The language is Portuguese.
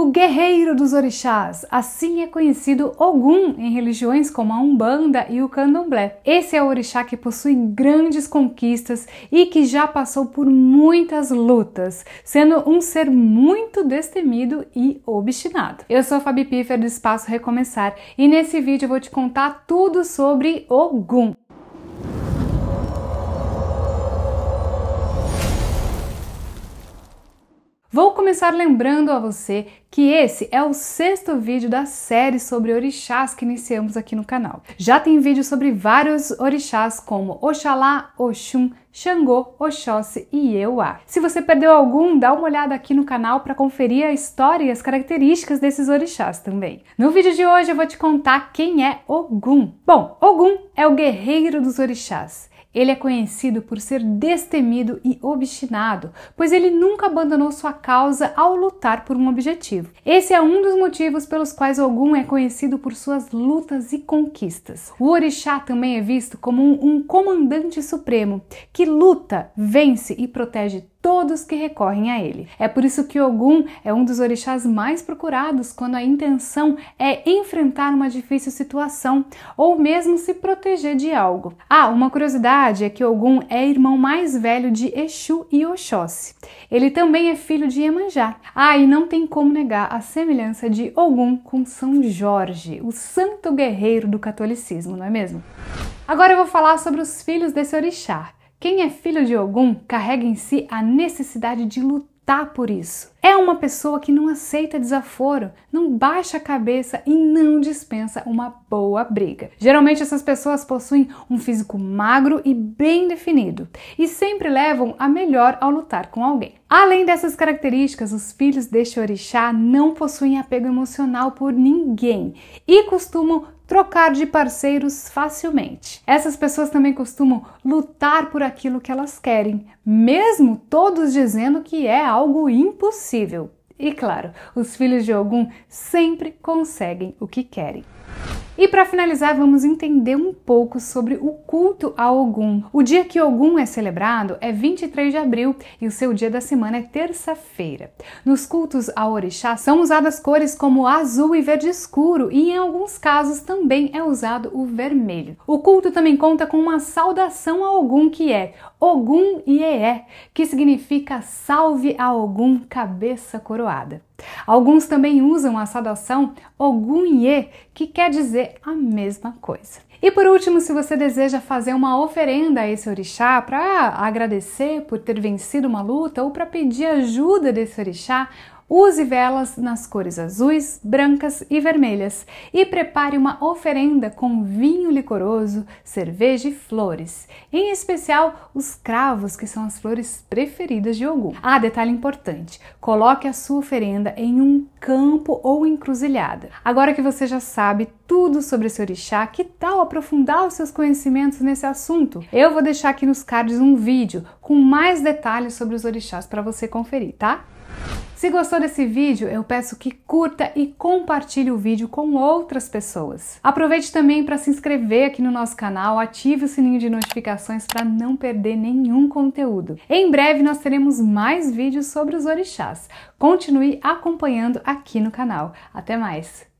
O guerreiro dos orixás, assim é conhecido Ogum em religiões como a Umbanda e o Candomblé. Esse é o orixá que possui grandes conquistas e que já passou por muitas lutas, sendo um ser muito destemido e obstinado. Eu sou a Fabi Piffer do Espaço Recomeçar e nesse vídeo eu vou te contar tudo sobre Ogum. Vou começar lembrando a você que esse é o sexto vídeo da série sobre orixás que iniciamos aqui no canal. Já tem vídeo sobre vários orixás como Oxalá, Oxum, Xangô, Oxóssi e Euá. Se você perdeu algum, dá uma olhada aqui no canal para conferir a história e as características desses orixás também. No vídeo de hoje eu vou te contar quem é Ogum. Bom, Ogum é o guerreiro dos orixás. Ele é conhecido por ser destemido e obstinado, pois ele nunca abandonou sua causa ao lutar por um objetivo. Esse é um dos motivos pelos quais Ogum é conhecido por suas lutas e conquistas. O orixá também é visto como um, um comandante supremo que luta, vence e protege todos que recorrem a ele. É por isso que Ogum é um dos orixás mais procurados quando a intenção é enfrentar uma difícil situação ou mesmo se proteger de algo. Ah, uma curiosidade é que Ogum é irmão mais velho de Exu e Oxóssi. Ele também é filho de Iemanjá. Ah, e não tem como negar a semelhança de Ogum com São Jorge, o santo guerreiro do catolicismo, não é mesmo? Agora eu vou falar sobre os filhos desse orixá. Quem é filho de Ogum carrega em si a necessidade de lutar por isso. É uma pessoa que não aceita desaforo, não baixa a cabeça e não dispensa uma boa briga. Geralmente essas pessoas possuem um físico magro e bem definido e sempre levam a melhor ao lutar com alguém. Além dessas características, os filhos deste orixá não possuem apego emocional por ninguém e costumam trocar de parceiros facilmente. Essas pessoas também costumam lutar por aquilo que elas querem, mesmo todos dizendo que é algo impossível. E claro, os filhos de Ogum sempre conseguem o que querem. E para finalizar, vamos entender um pouco sobre o culto a Ogum. O dia que Ogum é celebrado é 23 de abril e o seu dia da semana é terça-feira. Nos cultos a orixá são usadas cores como azul e verde escuro e em alguns casos também é usado o vermelho. O culto também conta com uma saudação a Ogum que é Ogum Iee, que significa salve a Ogum cabeça coroada. Alguns também usam a saudação Ogunye, que quer dizer a mesma coisa. E por último, se você deseja fazer uma oferenda a esse orixá para agradecer por ter vencido uma luta ou para pedir ajuda desse orixá, Use velas nas cores azuis, brancas e vermelhas e prepare uma oferenda com vinho licoroso, cerveja e flores, em especial os cravos, que são as flores preferidas de Ogum. Ah, detalhe importante: coloque a sua oferenda em um campo ou encruzilhada. Agora que você já sabe tudo sobre esse orixá, que tal aprofundar os seus conhecimentos nesse assunto? Eu vou deixar aqui nos cards um vídeo com mais detalhes sobre os orixás para você conferir, tá? Se gostou desse vídeo, eu peço que curta e compartilhe o vídeo com outras pessoas. Aproveite também para se inscrever aqui no nosso canal, ative o sininho de notificações para não perder nenhum conteúdo. Em breve nós teremos mais vídeos sobre os orixás. Continue acompanhando aqui no canal. Até mais!